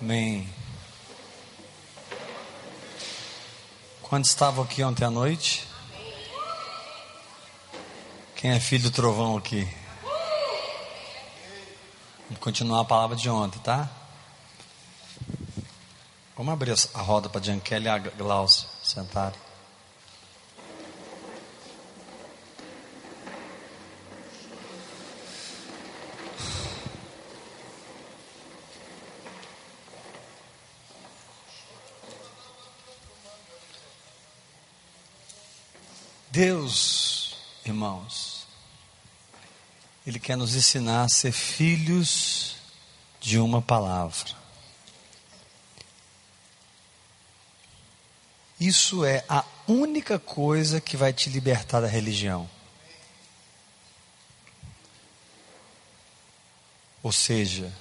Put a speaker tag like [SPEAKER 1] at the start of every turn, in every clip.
[SPEAKER 1] Amém. Quando estavam aqui ontem à noite? Quem é filho do trovão aqui? Vamos continuar a palavra de ontem, tá? Vamos abrir a roda para a Giankelli e a Glaucia sentarem. Deus, irmãos, Ele quer nos ensinar a ser filhos de uma palavra. Isso é a única coisa que vai te libertar da religião. Ou seja,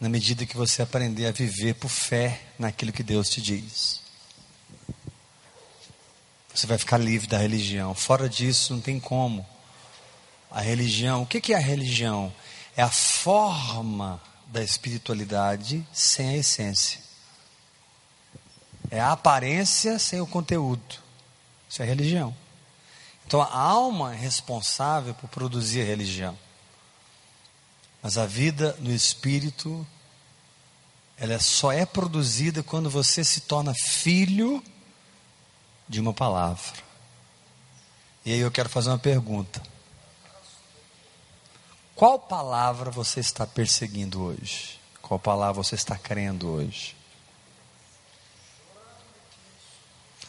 [SPEAKER 1] na medida que você aprender a viver por fé naquilo que Deus te diz. Você vai ficar livre da religião. Fora disso, não tem como. A religião, o que é a religião? É a forma da espiritualidade sem a essência. É a aparência sem o conteúdo. Isso é religião. Então a alma é responsável por produzir a religião. Mas a vida no espírito, ela só é produzida quando você se torna filho de uma palavra. E aí eu quero fazer uma pergunta. Qual palavra você está perseguindo hoje? Qual palavra você está crendo hoje?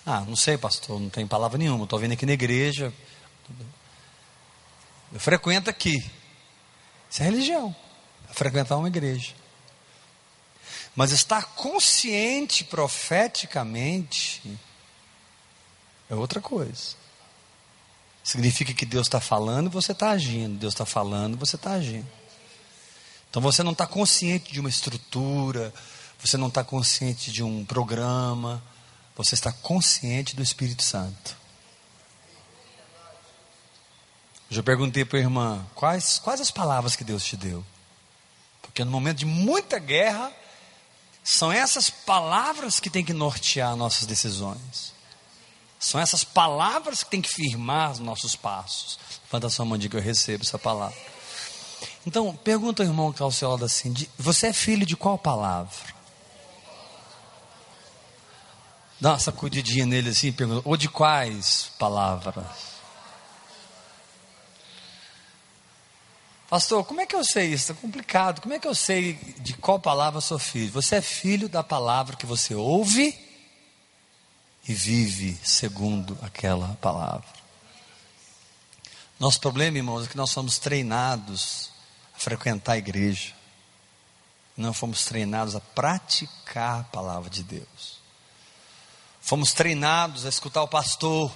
[SPEAKER 1] Ah, não sei, pastor, não tem palavra nenhuma. Estou vindo aqui na igreja. Eu frequento aqui. Isso é religião. É frequentar uma igreja. Mas estar consciente profeticamente é outra coisa. Significa que Deus está falando e você está agindo. Deus está falando e você está agindo. Então você não está consciente de uma estrutura, você não está consciente de um programa, você está consciente do Espírito Santo. Eu perguntei para a irmã, quais, quais as palavras que Deus te deu? Porque no momento de muita guerra, são essas palavras que têm que nortear nossas decisões. São essas palavras que têm que firmar os nossos passos. Levanta sua mão diga: Eu recebo essa palavra. Então, pergunta ao irmão que está ao seu lado assim: Você é filho de qual palavra? Dá uma sacudidinha nele assim, pergunta: Ou de quais palavras? Pastor, como é que eu sei isso? Está complicado. Como é que eu sei de qual palavra sou filho? Você é filho da palavra que você ouve e vive segundo aquela palavra. Nosso problema, irmãos, é que nós somos treinados a frequentar a igreja. Não fomos treinados a praticar a palavra de Deus. Fomos treinados a escutar o pastor.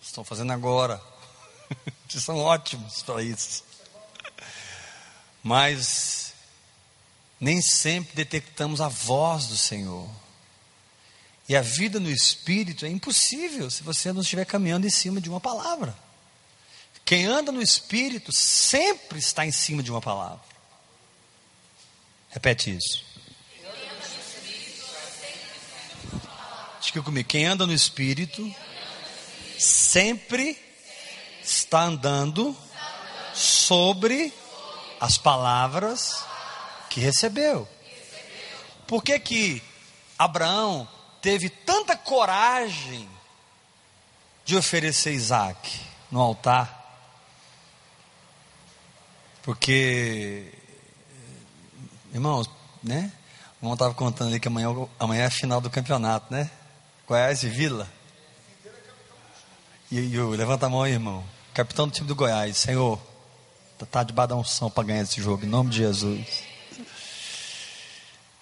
[SPEAKER 1] Estão fazendo agora. Vocês são ótimos para isso. Mas nem sempre detectamos a voz do Senhor. E a vida no espírito é impossível se você não estiver caminhando em cima de uma palavra. Quem anda no espírito sempre está em cima de uma palavra. Repete isso. Diga comigo. Quem anda no espírito sempre está andando sobre as palavras que recebeu. Por que que Abraão teve tanta coragem de oferecer Isaac no altar, porque, irmãos, né? O irmão estava contando ali que amanhã, amanhã é a final do campeonato, né? Goiás e Vila. E, e levanta a mão aí, irmão. Capitão do time do Goiás, Senhor, está debaixo da unção para ganhar esse jogo, em nome de Jesus.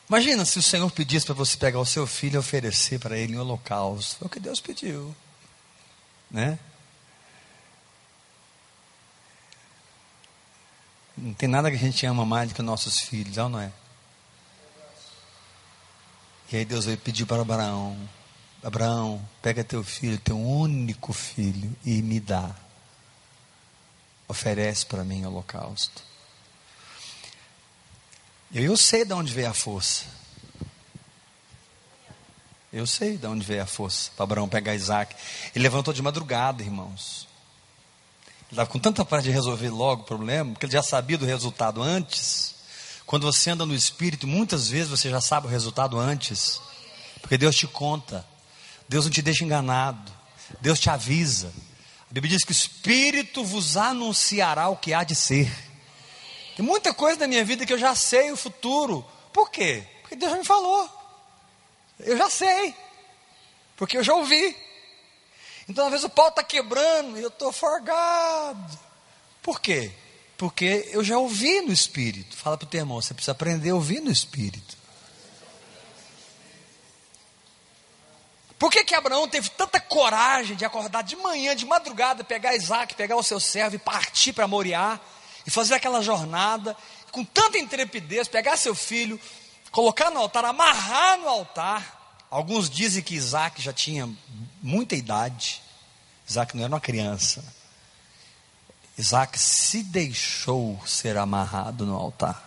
[SPEAKER 1] Imagina se o Senhor pedisse para você pegar o seu filho e oferecer para ele em holocausto. Foi o que Deus pediu. Né? Não tem nada que a gente ama mais do que nossos filhos, não é? E aí Deus veio pedir para Abraão: Abraão, pega teu filho, teu único filho, e me dá. Oferece para mim holocausto. Eu, sei de onde veio a força. Eu sei de onde veio a força para Abraão pegar Isaac. Ele levantou de madrugada, irmãos. Ele estava com tanta pressa de resolver logo o problema, porque ele já sabia do resultado antes. Quando você anda no Espírito, muitas vezes você já sabe o resultado antes, porque Deus te conta, Deus não te deixa enganado, Deus te avisa. A Bíblia diz que o Espírito vos anunciará o que há de ser. Tem muita coisa na minha vida que eu já sei o futuro. Por quê? Porque Deus já me falou. Eu já sei, porque eu já ouvi. Então, às vezes, o pau está quebrando e eu estou forgado. Por quê? Porque eu já ouvi no Espírito. Fala para o teu irmão, você precisa aprender a ouvir no Espírito. Por que, que Abraão teve tanta coragem de acordar de manhã, de madrugada, pegar Isaac, pegar o seu servo e partir para Moriá e fazer aquela jornada, com tanta intrepidez, pegar seu filho, colocar no altar, amarrar no altar. Alguns dizem que Isaac já tinha muita idade. Isaac não era uma criança. Isaac se deixou ser amarrado no altar.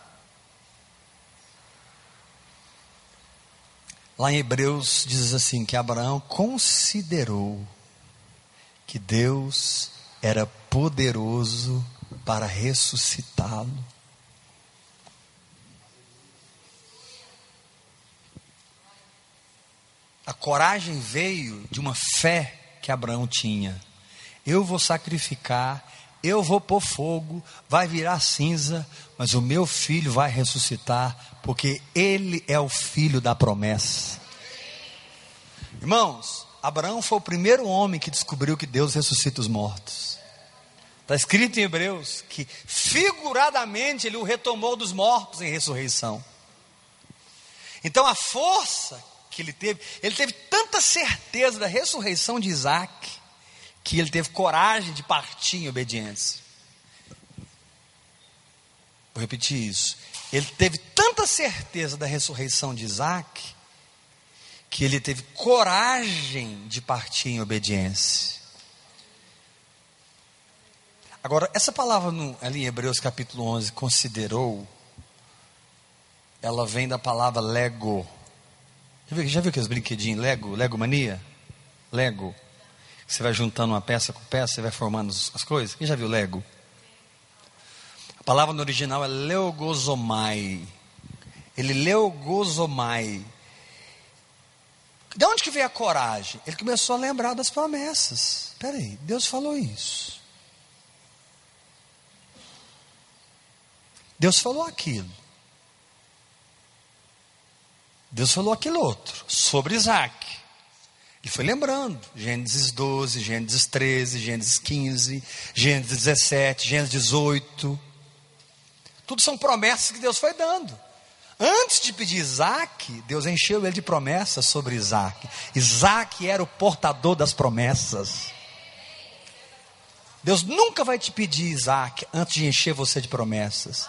[SPEAKER 1] Lá em Hebreus diz assim: que Abraão considerou que Deus era poderoso para ressuscitá-lo A coragem veio de uma fé que Abraão tinha. Eu vou sacrificar, eu vou pôr fogo, vai virar cinza, mas o meu filho vai ressuscitar, porque ele é o filho da promessa. Irmãos, Abraão foi o primeiro homem que descobriu que Deus ressuscita os mortos. Está escrito em Hebreus que figuradamente ele o retomou dos mortos em ressurreição. Então a força que ele teve, ele teve tanta certeza da ressurreição de Isaac, que ele teve coragem de partir em obediência. Vou repetir isso. Ele teve tanta certeza da ressurreição de Isaac, que ele teve coragem de partir em obediência. Agora, essa palavra no, ali em Hebreus capítulo 11, considerou, ela vem da palavra lego já viu, já viu aqueles brinquedinhos Lego, Lego Mania? Lego. Você vai juntando uma peça com peça, você vai formando as coisas. Quem já viu Lego? A palavra no original é leogozomai. Ele leogozomai. De onde que veio a coragem? Ele começou a lembrar das promessas. Espera aí, Deus falou isso. Deus falou aquilo. Deus falou aquilo outro, sobre Isaac. Ele foi lembrando, Gênesis 12, Gênesis 13, Gênesis 15, Gênesis 17, Gênesis 18. Tudo são promessas que Deus foi dando. Antes de pedir Isaac, Deus encheu ele de promessas sobre Isaac. Isaac era o portador das promessas. Deus nunca vai te pedir Isaac antes de encher você de promessas.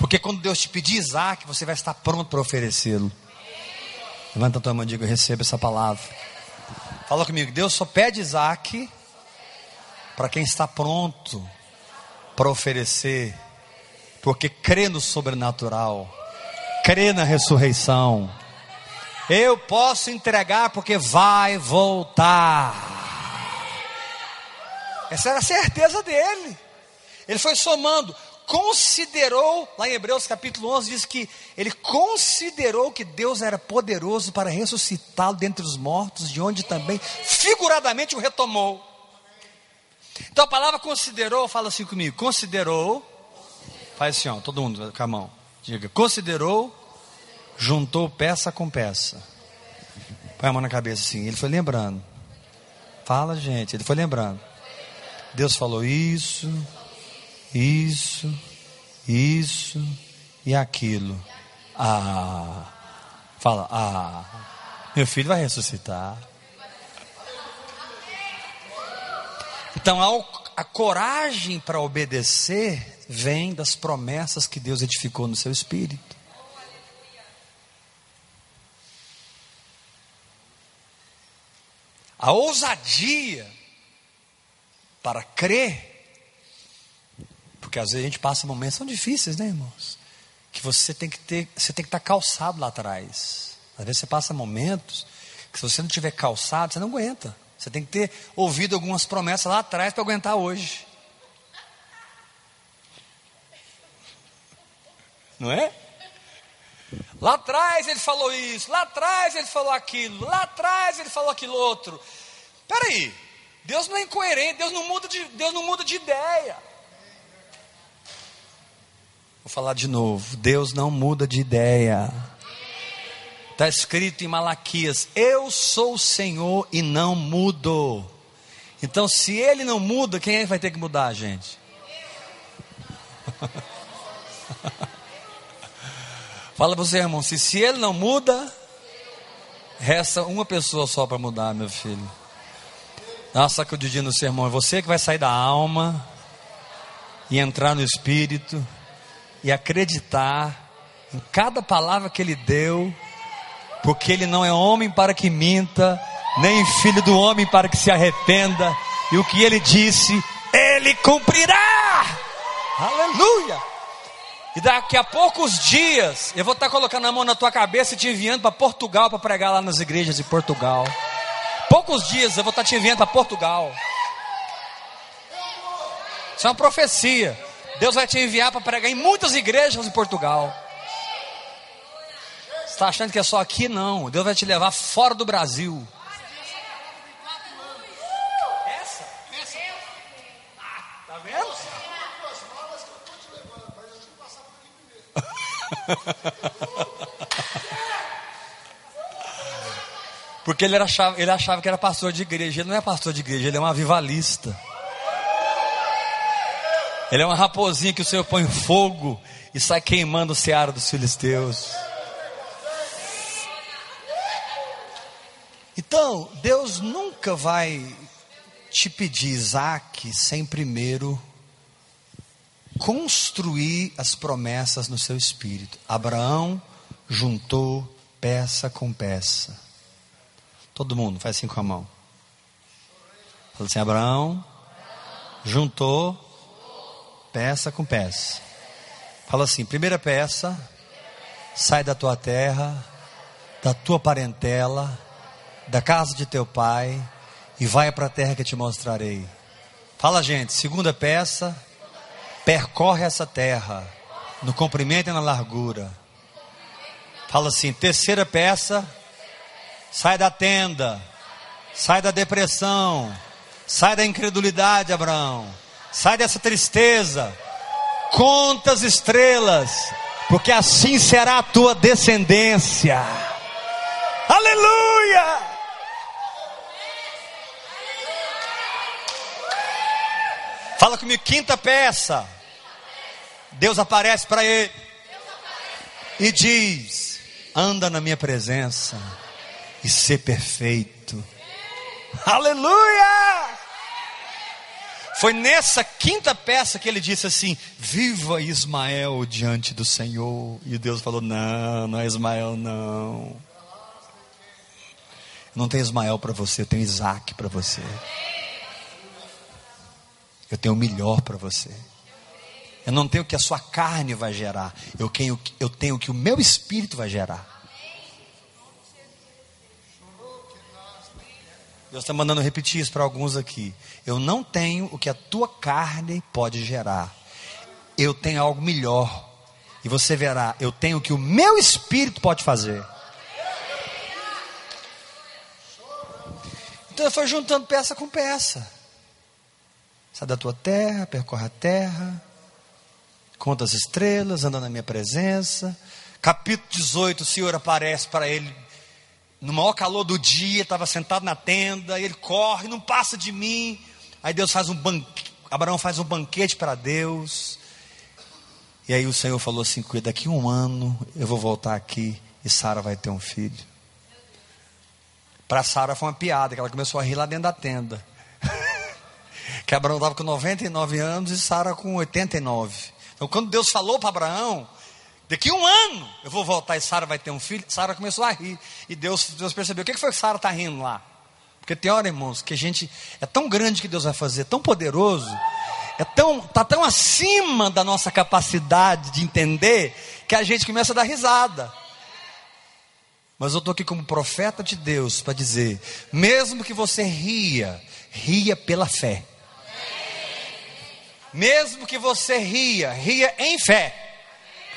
[SPEAKER 1] Porque quando Deus te pedir Isaac, você vai estar pronto para oferecê-lo. Levanta a tua mão e diga: receba essa palavra. Fala comigo, Deus só pede Isaac para quem está pronto para oferecer, porque crê no sobrenatural, crê na ressurreição. Eu posso entregar porque vai voltar. Essa era a certeza dele. Ele foi somando considerou, lá em Hebreus capítulo 11, diz que ele considerou que Deus era poderoso para ressuscitá-lo dentre os mortos, de onde também figuradamente o retomou. Então a palavra considerou, fala assim comigo, considerou, faz assim, ó, todo mundo com a mão, diga, considerou, juntou peça com peça. Põe a mão na cabeça assim, ele foi lembrando. Fala, gente, ele foi lembrando. Deus falou isso, isso, isso e aquilo. Ah, fala, ah, meu filho vai ressuscitar. Então, a, a coragem para obedecer vem das promessas que Deus edificou no seu espírito. A ousadia para crer porque às vezes a gente passa momentos tão difíceis, né, irmãos? que você tem que ter, você tem que estar calçado lá atrás. Às vezes você passa momentos que se você não tiver calçado, você não aguenta. Você tem que ter ouvido algumas promessas lá atrás para aguentar hoje. Não é? Lá atrás ele falou isso, lá atrás ele falou aquilo, lá atrás ele falou aquilo outro. Peraí, Deus não é incoerente, Deus não muda de, Deus não muda de ideia. Vou falar de novo, Deus não muda de ideia. Está escrito em Malaquias: Eu sou o Senhor e não mudo. Então, se Ele não muda, quem é que vai ter que mudar, gente? Fala para você, irmão, se, se Ele não muda, resta uma pessoa só para mudar, meu filho. Dá uma sacudidinha no sermão. É você que vai sair da alma e entrar no Espírito e acreditar em cada palavra que Ele deu porque ele não é homem para que minta, nem filho do homem para que se arrependa, e o que ele disse, ele cumprirá. Aleluia! E daqui a poucos dias, eu vou estar colocando a mão na tua cabeça e te enviando para Portugal para pregar lá nas igrejas de Portugal. Poucos dias eu vou estar te enviando para Portugal. Isso é uma profecia. Deus vai te enviar para pregar em muitas igrejas de Portugal está achando que é só aqui? Não. Deus vai te levar fora do Brasil. Essa? Essa? Ah, tá vendo? Porque ele achava, ele achava que era pastor de igreja. Ele não é pastor de igreja, ele é um avivalista. Ele é uma raposinha que o Senhor põe fogo e sai queimando o seara dos filisteus. Então, Deus nunca vai te pedir Isaac sem primeiro construir as promessas no seu espírito. Abraão juntou peça com peça. Todo mundo faz assim com a mão. Fala assim: Abraão juntou peça com peça. Fala assim: primeira peça, sai da tua terra, da tua parentela da casa de teu pai e vai para a terra que te mostrarei. Fala, gente, segunda peça, percorre essa terra no comprimento e na largura. Fala assim, terceira peça, sai da tenda, sai da depressão, sai da incredulidade, Abraão, sai dessa tristeza, conta as estrelas, porque assim será a tua descendência. Aleluia! Fala comigo, quinta peça. Deus aparece para ele e diz: anda na minha presença e ser perfeito. Aleluia! Foi nessa quinta peça que ele disse assim: Viva Ismael diante do Senhor. E Deus falou: Não, não é Ismael, não. Não tem Ismael para você, eu tenho Isaac para você. Eu tenho o melhor para você. Eu não tenho o que a sua carne vai gerar. Eu tenho, eu tenho o que o meu espírito vai gerar. Deus está mandando repetir isso para alguns aqui. Eu não tenho o que a tua carne pode gerar. Eu tenho algo melhor. E você verá, eu tenho o que o meu espírito pode fazer. Então eu fui juntando peça com peça. Sai da tua terra, percorre a terra, conta as estrelas, anda na minha presença. Capítulo 18, o Senhor aparece para ele no maior calor do dia, estava sentado na tenda, ele corre, não passa de mim. Aí Deus faz um banquete, Abraão faz um banquete para Deus. E aí o Senhor falou assim: daqui um ano eu vou voltar aqui e Sara vai ter um filho. Para Sara foi uma piada, que ela começou a rir lá dentro da tenda que Abraão estava com 99 anos e Sara com 89. Então, quando Deus falou para Abraão, daqui um ano eu vou voltar e Sara vai ter um filho, Sara começou a rir. E Deus, Deus percebeu: o que, foi que Sara está rindo lá? Porque tem hora, irmãos, que a gente. É tão grande que Deus vai fazer, tão poderoso, é tão, está tão acima da nossa capacidade de entender, que a gente começa a dar risada. Mas eu estou aqui como profeta de Deus para dizer: mesmo que você ria, ria pela fé. Mesmo que você ria, ria em fé.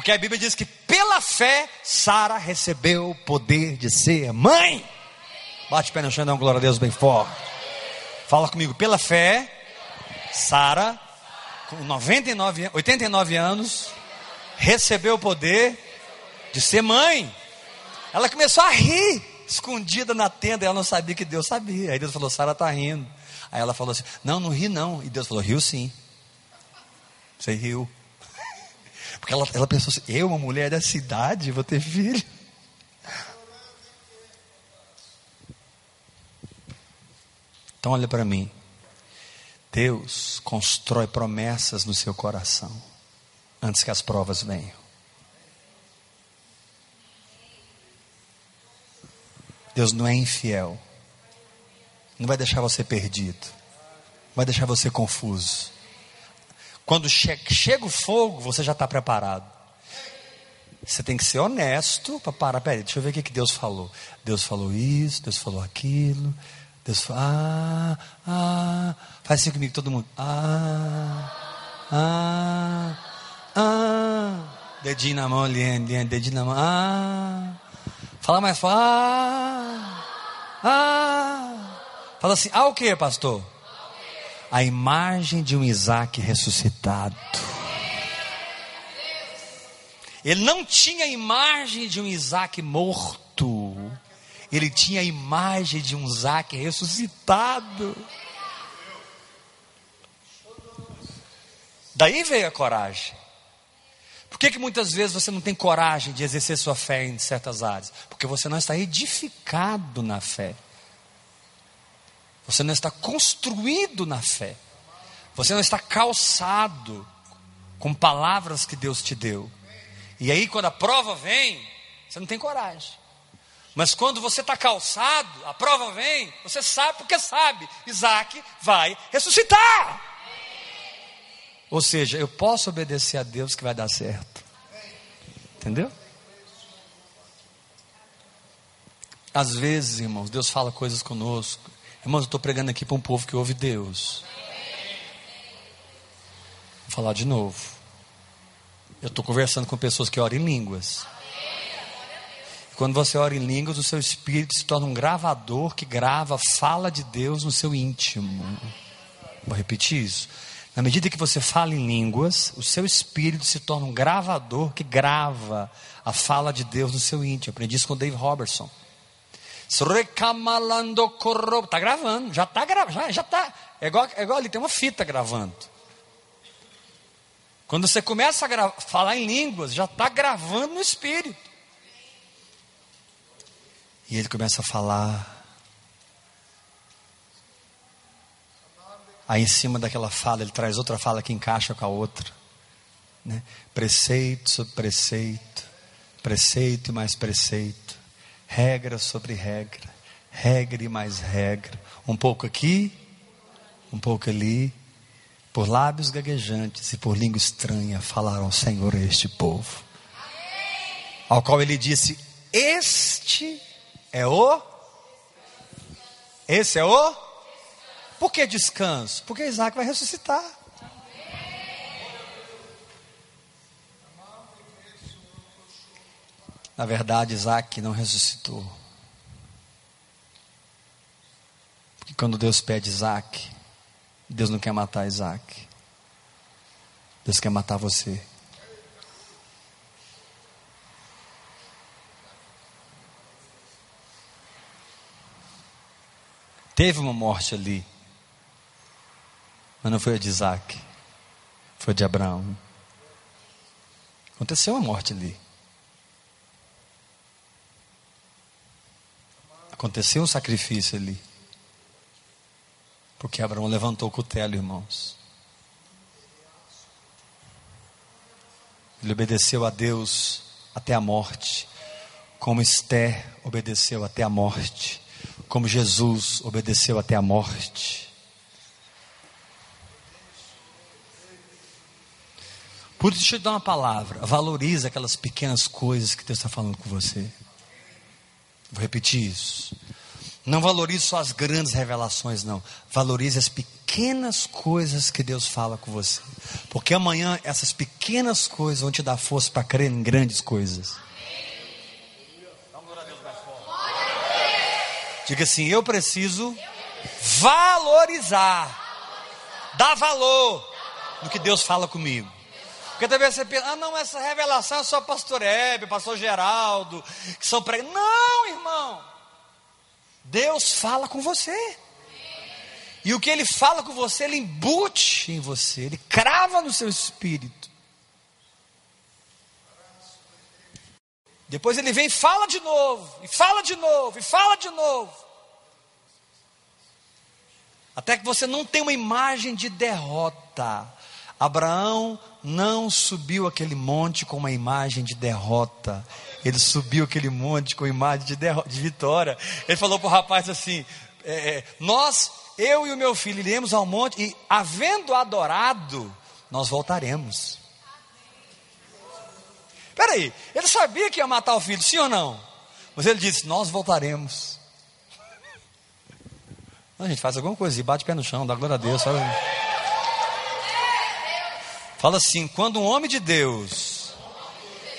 [SPEAKER 1] Porque a Bíblia diz que pela fé Sara recebeu o poder de ser mãe. Bate o pé no chão dá um glória a Deus bem forte. Fala comigo, pela fé, Sara, com 99, 89 anos, recebeu o poder de ser mãe. Ela começou a rir, escondida na tenda, ela não sabia que Deus sabia. Aí Deus falou: Sara está rindo. Aí ela falou assim: Não, não ri não. E Deus falou: Riu sim. Você riu. Porque ela, ela pensou assim: Eu, uma mulher da cidade, vou ter filho. Então, olha para mim. Deus constrói promessas no seu coração antes que as provas venham. Deus não é infiel. Não vai deixar você perdido. Vai deixar você confuso. Quando che chega o fogo, você já está preparado. Você tem que ser honesto para parar. Peraí, deixa eu ver o que, que Deus falou. Deus falou isso, Deus falou aquilo. Deus fala, ah, ah, faz assim comigo todo mundo, ah, ah, ah, dedinho na mão, Liane, dedinho na mão, ah, fala mais, fala, ah, ah, fala assim, ah o que pastor? A imagem de um Isaac ressuscitado. Ele não tinha a imagem de um Isaac morto ele tinha a imagem de um Isaac ressuscitado. Daí veio a coragem. Por que, que muitas vezes você não tem coragem de exercer sua fé em certas áreas? Porque você não está edificado na fé. Você não está construído na fé. Você não está calçado com palavras que Deus te deu. E aí, quando a prova vem, você não tem coragem. Mas quando você está calçado, a prova vem, você sabe porque sabe, Isaac vai ressuscitar. Ou seja, eu posso obedecer a Deus que vai dar certo. Entendeu? Às vezes, irmãos, Deus fala coisas conosco. Irmãos, eu estou pregando aqui para um povo que ouve Deus. Vou falar de novo. Eu estou conversando com pessoas que oram em línguas. Quando você ora em línguas, o seu espírito se torna um gravador que grava fala de Deus no seu íntimo. Vou repetir isso. Na medida que você fala em línguas, o seu espírito se torna um gravador que grava a fala de Deus no seu íntimo. Eu aprendi isso com Dave Robertson. Está gravando, já está gravando, já, já tá. É igual, é igual ali, tem uma fita gravando. Quando você começa a falar em línguas, já está gravando no espírito. E ele começa a falar. Aí em cima daquela fala, ele traz outra fala que encaixa com a outra. Né? Preceito sobre preceito, preceito e mais preceito, regra sobre regra, regra e mais regra. Um pouco aqui, um pouco ali, por lábios gaguejantes e por língua estranha falaram Senhor a este povo. Ao qual ele disse: Este é o? Esse é o? Por que descanso? Porque Isaac vai ressuscitar. Na verdade, Isaac não ressuscitou. Porque quando Deus pede Isaac, Deus não quer matar Isaac. Deus quer matar você. Teve uma morte ali. Mas não foi a de Isaac. Foi a de Abraão. Aconteceu uma morte ali. Aconteceu um sacrifício ali. Porque Abraão levantou o cutelo, irmãos. Ele obedeceu a Deus até a morte, como Esther obedeceu até a morte como Jesus obedeceu até a morte. Por isso, deixa eu te dar uma palavra. Valorize aquelas pequenas coisas que Deus está falando com você. Vou repetir isso. Não valorize só as grandes revelações, não. Valorize as pequenas coisas que Deus fala com você. Porque amanhã essas pequenas coisas vão te dar força para crer em grandes coisas. Diga assim: eu preciso valorizar, dar valor no que Deus fala comigo. Porque talvez você pensa, ah, não, essa revelação é só pastor Hebe, pastor Geraldo, que são pregadores. Não, irmão. Deus fala com você. E o que ele fala com você, ele embute em você, ele crava no seu espírito. Depois ele vem e fala de novo, e fala de novo, e fala de novo. Até que você não tem uma imagem de derrota. Abraão não subiu aquele monte com uma imagem de derrota. Ele subiu aquele monte com imagem de, de vitória. Ele falou para o rapaz assim: é, é, Nós, eu e o meu filho, iremos ao monte e, havendo adorado, nós voltaremos. Peraí, ele sabia que ia matar o filho, sim ou não? Mas ele disse: Nós voltaremos. A gente faz alguma coisa e bate o pé no chão, dá glória a Deus. Sabe? Fala assim: quando um homem de Deus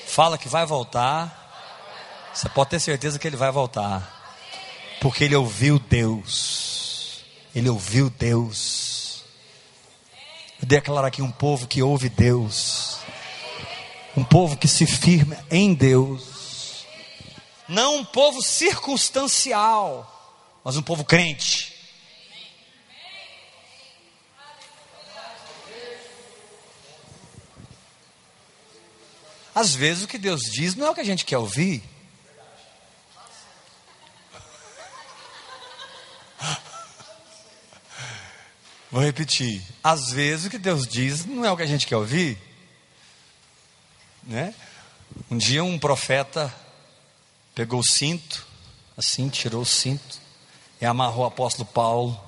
[SPEAKER 1] fala que vai voltar, você pode ter certeza que ele vai voltar. Porque ele ouviu Deus. Ele ouviu Deus. Eu declaro aqui um povo que ouve Deus. Um povo que se firma em Deus. Não um povo circunstancial, mas um povo crente. Às vezes o que Deus diz não é o que a gente quer ouvir. Vou repetir. Às vezes o que Deus diz não é o que a gente quer ouvir. Né? Um dia um profeta pegou o cinto, assim, tirou o cinto e amarrou o apóstolo Paulo.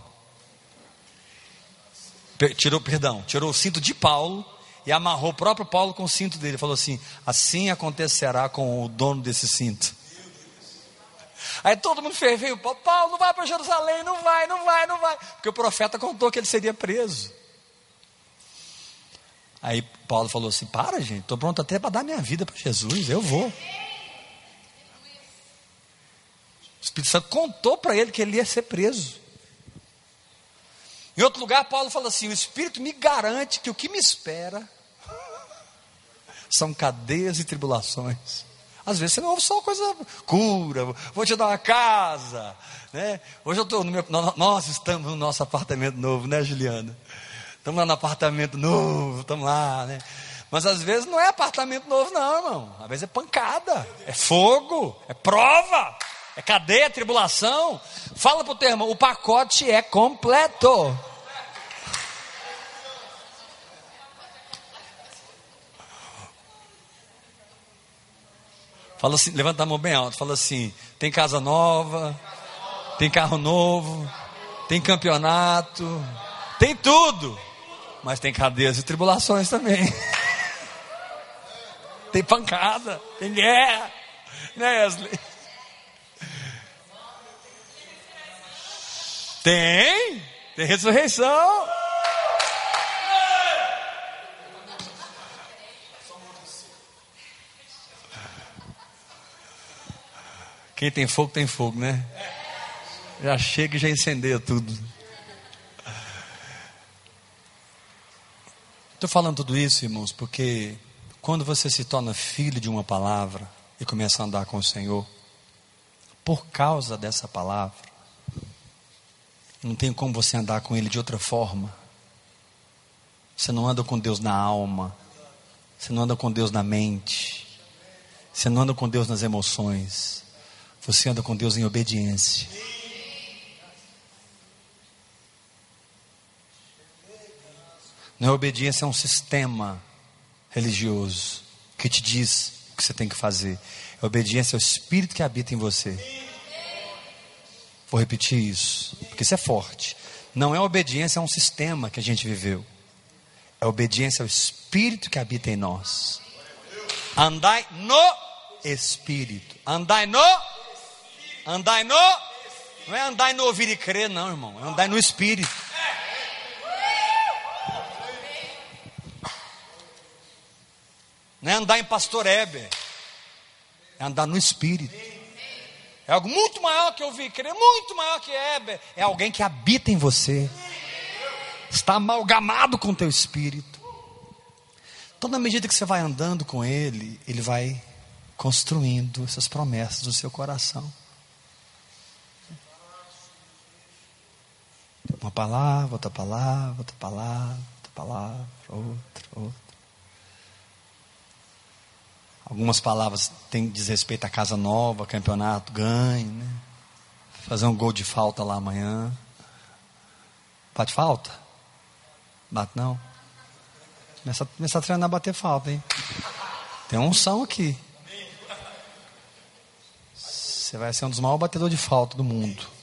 [SPEAKER 1] Tirou, perdão, tirou o cinto de Paulo e amarrou o próprio Paulo com o cinto dele. Falou assim: assim acontecerá com o dono desse cinto. Aí todo mundo ferveio, Paulo não vai para Jerusalém, não vai, não vai, não vai. Porque o profeta contou que ele seria preso. Aí Paulo falou assim: para, gente, estou pronto até para dar minha vida para Jesus, eu vou. O Espírito Santo contou para ele que ele ia ser preso. Em outro lugar, Paulo fala assim: o Espírito me garante que o que me espera são cadeias e tribulações. Às vezes você não ouve só coisa cura, vou te dar uma casa, né? Hoje eu estou no meu, nós estamos no nosso apartamento novo, né, Juliana? Estamos lá no apartamento novo, estamos lá, né? Mas às vezes não é apartamento novo, não, irmão. Às vezes é pancada, é fogo, é prova, é cadeia, tribulação. Fala para o teu irmão, o pacote é completo. Fala assim, levanta a mão bem alto, fala assim: tem casa nova, tem carro novo, tem campeonato, tem tudo, mas tem cadeias e tribulações também. tem pancada, tem guerra, né, Wesley? Tem, tem ressurreição. Quem tem fogo, tem fogo, né? Já chega e já incendeia tudo. Estou falando tudo isso, irmãos, porque quando você se torna filho de uma palavra e começa a andar com o Senhor, por causa dessa palavra, não tem como você andar com Ele de outra forma. Você não anda com Deus na alma, você não anda com Deus na mente, você não anda com Deus nas emoções, você anda com Deus em obediência. Não é obediência a um sistema religioso que te diz o que você tem que fazer. É obediência ao Espírito que habita em você. Vou repetir isso, porque isso é forte. Não é obediência a um sistema que a gente viveu. É É obediência ao Espírito que habita em nós. Andai no Espírito. Andai no. Andai no. Não é andai no ouvir e crer, não, irmão. É andai no Espírito. Não é andar em pastor Heber. É andar no Espírito. É algo muito maior que ouvir e crer, muito maior que Heber. É alguém que habita em você. Está amalgamado com o teu espírito. Então, na medida que você vai andando com Ele, Ele vai construindo essas promessas no seu coração. Uma palavra, outra palavra, outra palavra, outra palavra, outra, outra. Algumas palavras têm diz respeito à casa nova, campeonato, ganho, né? Fazer um gol de falta lá amanhã. Bate falta? Bate não? Começa, começa a treinar a bater falta, hein? Tem um som aqui. Você vai ser um dos maiores batedores de falta do mundo.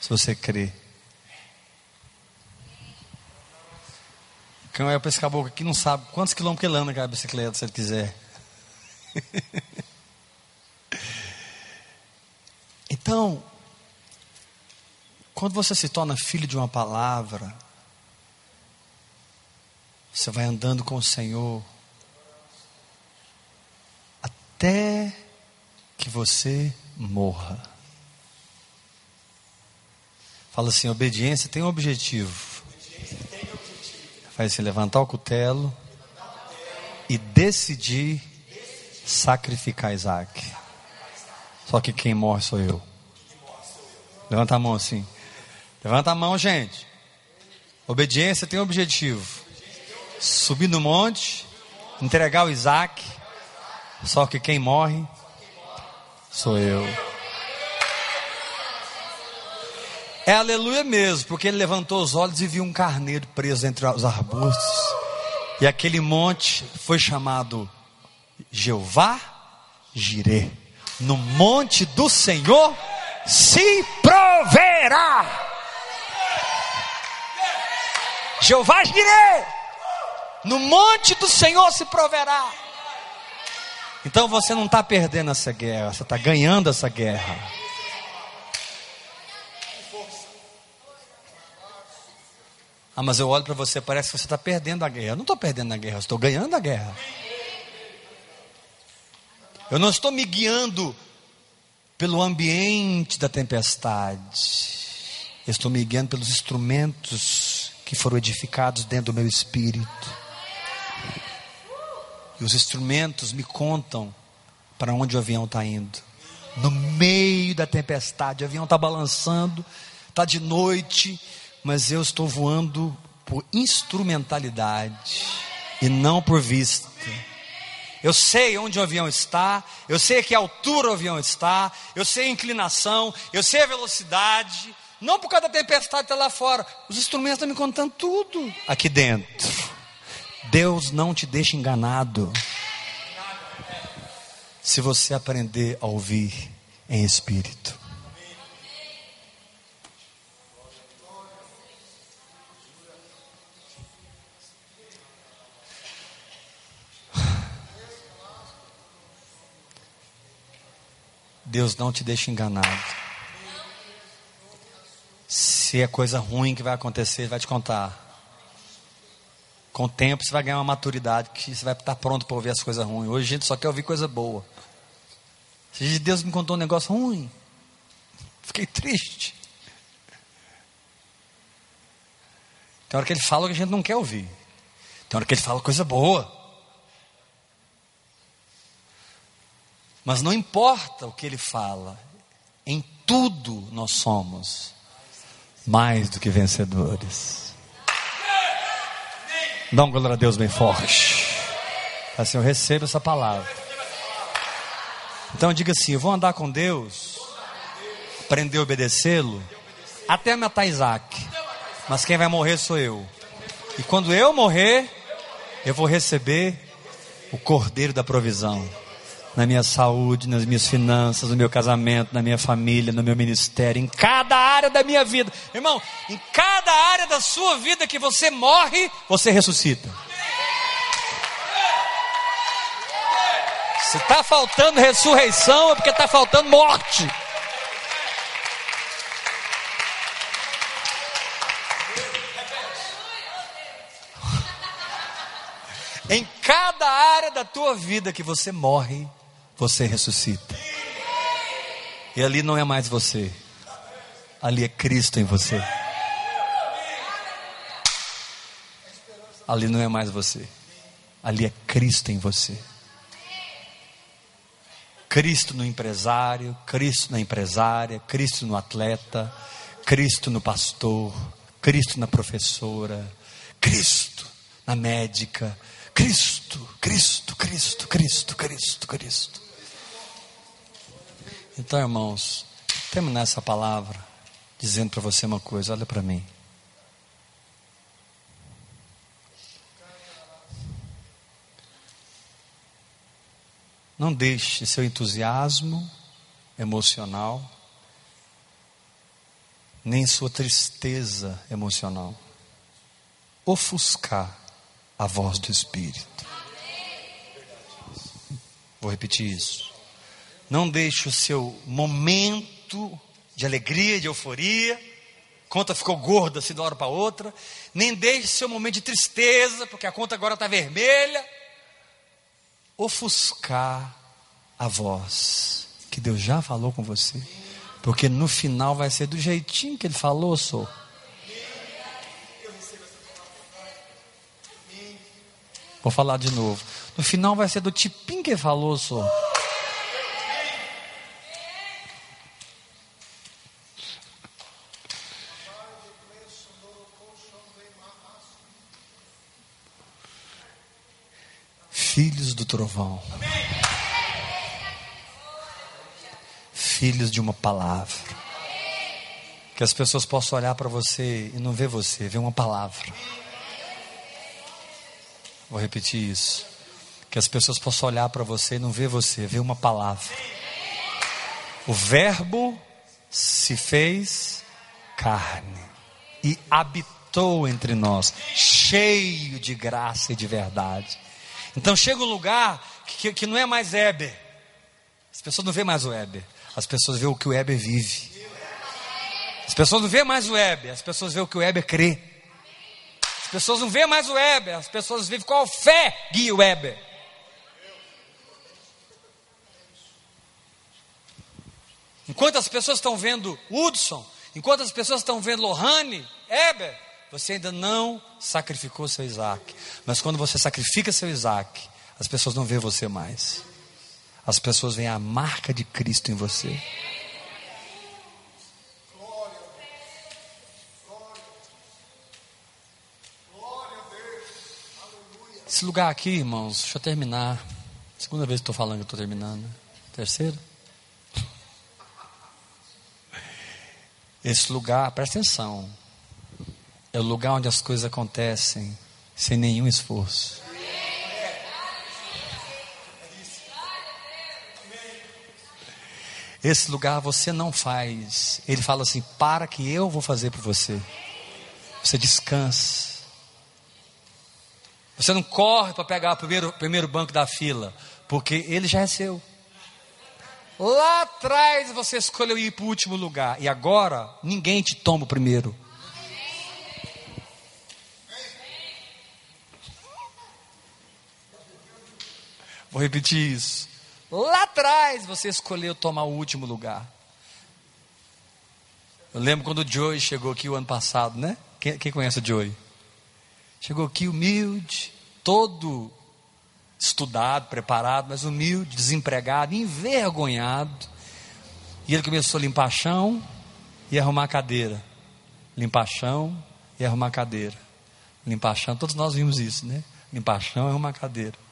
[SPEAKER 1] Se você crer. Quem é para esse caboclo aqui não sabe quantos quilômetros ele anda naquela bicicleta, se ele quiser. então, quando você se torna filho de uma palavra, você vai andando com o Senhor até que você morra. Fala assim: obediência tem um objetivo. Vai se levantar o cutelo e decidir sacrificar Isaac. Só que quem morre sou eu. Levanta a mão assim. Levanta a mão, gente. Obediência tem um objetivo: subir no monte, entregar o Isaac. Só que quem morre sou eu. É aleluia mesmo, porque ele levantou os olhos e viu um carneiro preso entre os arbustos. E aquele monte foi chamado Jeová Jirê. No monte do Senhor se proverá. Jeová Jirê. No monte do Senhor se proverá. Então você não está perdendo essa guerra, você está ganhando essa guerra. Ah, mas eu olho para você, parece que você está perdendo a guerra. Eu não estou perdendo a guerra, eu estou ganhando a guerra. Eu não estou me guiando pelo ambiente da tempestade. Eu estou me guiando pelos instrumentos que foram edificados dentro do meu espírito. E os instrumentos me contam para onde o avião está indo. No meio da tempestade, o avião está balançando, está de noite, mas eu estou voando por instrumentalidade e não por vista. Eu sei onde o avião está, eu sei a que altura o avião está, eu sei a inclinação, eu sei a velocidade, não por causa da tempestade que está lá fora, os instrumentos estão me contando tudo aqui dentro. Deus não te deixa enganado. Se você aprender a ouvir em espírito. Deus não te deixa enganado. Se é coisa ruim que vai acontecer, Ele vai te contar. Com o tempo você vai ganhar uma maturidade que você vai estar pronto para ouvir as coisas ruins. Hoje a gente só quer ouvir coisa boa. Se Deus me contou um negócio ruim, fiquei triste. Tem hora que ele fala o que a gente não quer ouvir. Tem hora que ele fala coisa boa. Mas não importa o que ele fala, em tudo nós somos mais do que vencedores. Dá um glória a Deus bem forte. Assim, eu recebo essa palavra. Então diga assim: eu vou andar com Deus, aprender a obedecê-lo, até matar Isaac. Mas quem vai morrer sou eu. E quando eu morrer, eu vou receber o cordeiro da provisão. Na minha saúde, nas minhas finanças, no meu casamento, na minha família, no meu ministério, em cada área da minha vida. Irmão, em cada área da sua vida que você morre, você ressuscita. Se está faltando ressurreição, é porque está faltando morte. Em cada área da tua vida que você morre, você ressuscita. E ali não é mais você, ali é Cristo em você. Ali não é mais você, ali é Cristo em você. Cristo no empresário, Cristo na empresária, Cristo no atleta, Cristo no pastor, Cristo na professora, Cristo na médica, Cristo, Cristo, Cristo, Cristo, Cristo, Cristo. Então, irmãos, terminar essa palavra dizendo para você uma coisa, olha para mim. Não deixe seu entusiasmo emocional, nem sua tristeza emocional ofuscar a voz do Espírito. Vou repetir isso. Não deixe o seu momento de alegria, de euforia, conta ficou gorda assim de uma hora para outra, nem deixe seu momento de tristeza, porque a conta agora está vermelha, ofuscar a voz que Deus já falou com você, porque no final vai ser do jeitinho que Ele falou, sou. Vou falar de novo. No final vai ser do tipinho que Ele falou, sou. filhos do trovão. Filhos de uma palavra. Que as pessoas possam olhar para você e não ver você, ver uma palavra. Vou repetir isso. Que as pessoas possam olhar para você e não ver você, ver uma palavra. O Verbo se fez carne e habitou entre nós, cheio de graça e de verdade. Então chega um lugar que, que não é mais Heber. As pessoas não vê mais o Heber. As pessoas vê o que o Heber vive. As pessoas não vê mais o Heber. As pessoas vê o que o Heber crê. As pessoas não vê mais o Heber. As pessoas vivem qual fé guia o Heber. Enquanto as pessoas estão vendo Hudson, enquanto as pessoas estão vendo Lohane, Heber, você ainda não sacrificou seu Isaac. Mas quando você sacrifica seu Isaac, as pessoas não veem você mais. As pessoas veem a marca de Cristo em você. Esse lugar aqui, irmãos, deixa eu terminar. Segunda vez que estou falando que estou terminando. Terceira? Esse lugar, presta atenção. É o lugar onde as coisas acontecem sem nenhum esforço. Esse lugar você não faz. Ele fala assim: para que eu vou fazer por você. Você descansa. Você não corre para pegar o primeiro, primeiro banco da fila, porque ele já é seu. Lá atrás você escolheu ir para o último lugar, e agora ninguém te toma o primeiro. Vou repetir isso. Lá atrás você escolheu tomar o último lugar. Eu lembro quando o Joey chegou aqui o ano passado, né? Quem, quem conhece o Joey? Chegou aqui humilde, todo estudado, preparado, mas humilde, desempregado, envergonhado. E ele começou a limpar chão e arrumar cadeira. Limpar chão e arrumar cadeira. Limpar chão, todos nós vimos isso, né? Limpar chão e arrumar cadeira.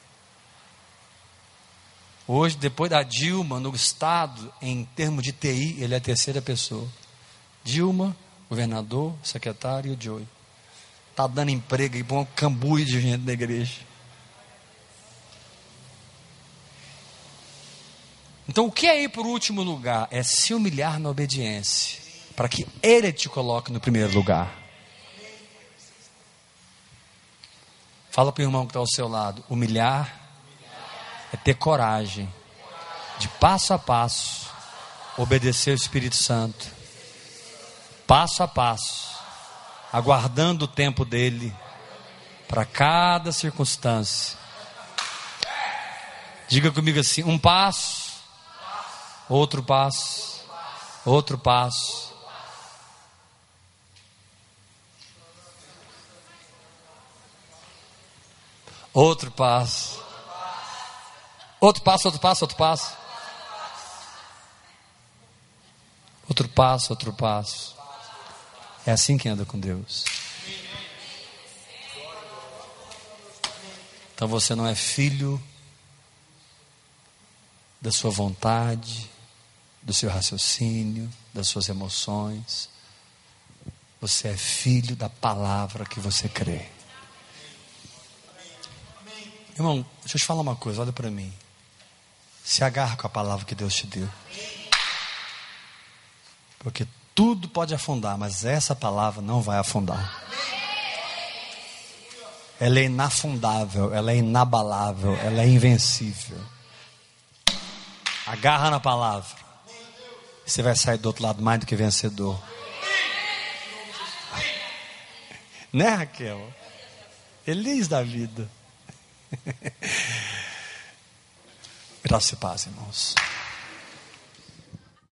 [SPEAKER 1] Hoje, depois da Dilma, no Estado, em termos de TI, ele é a terceira pessoa. Dilma, governador, secretário e o Joey. Está dando emprego e bom cambuí de gente da igreja. Então, o que é ir o último lugar? É se humilhar na obediência, para que Ele te coloque no primeiro lugar. Fala para o irmão que está ao seu lado: humilhar é ter coragem de passo a passo obedecer o Espírito Santo, passo a passo, aguardando o tempo dele para cada circunstância. Diga comigo assim: um passo, outro passo, outro passo. Outro passo. Outro passo, outro passo, outro passo. Outro passo, outro passo. É assim que anda com Deus. Então você não é filho da sua vontade, do seu raciocínio, das suas emoções. Você é filho da palavra que você crê. Irmão, deixa eu te falar uma coisa, olha para mim. Se agarra com a palavra que Deus te deu. Porque tudo pode afundar, mas essa palavra não vai afundar. Ela é inafundável, ela é inabalável, ela é invencível. Agarra na palavra. Você vai sair do outro lado mais do que vencedor. Né, Raquel? Feliz da vida. Graças e paz, irmãos.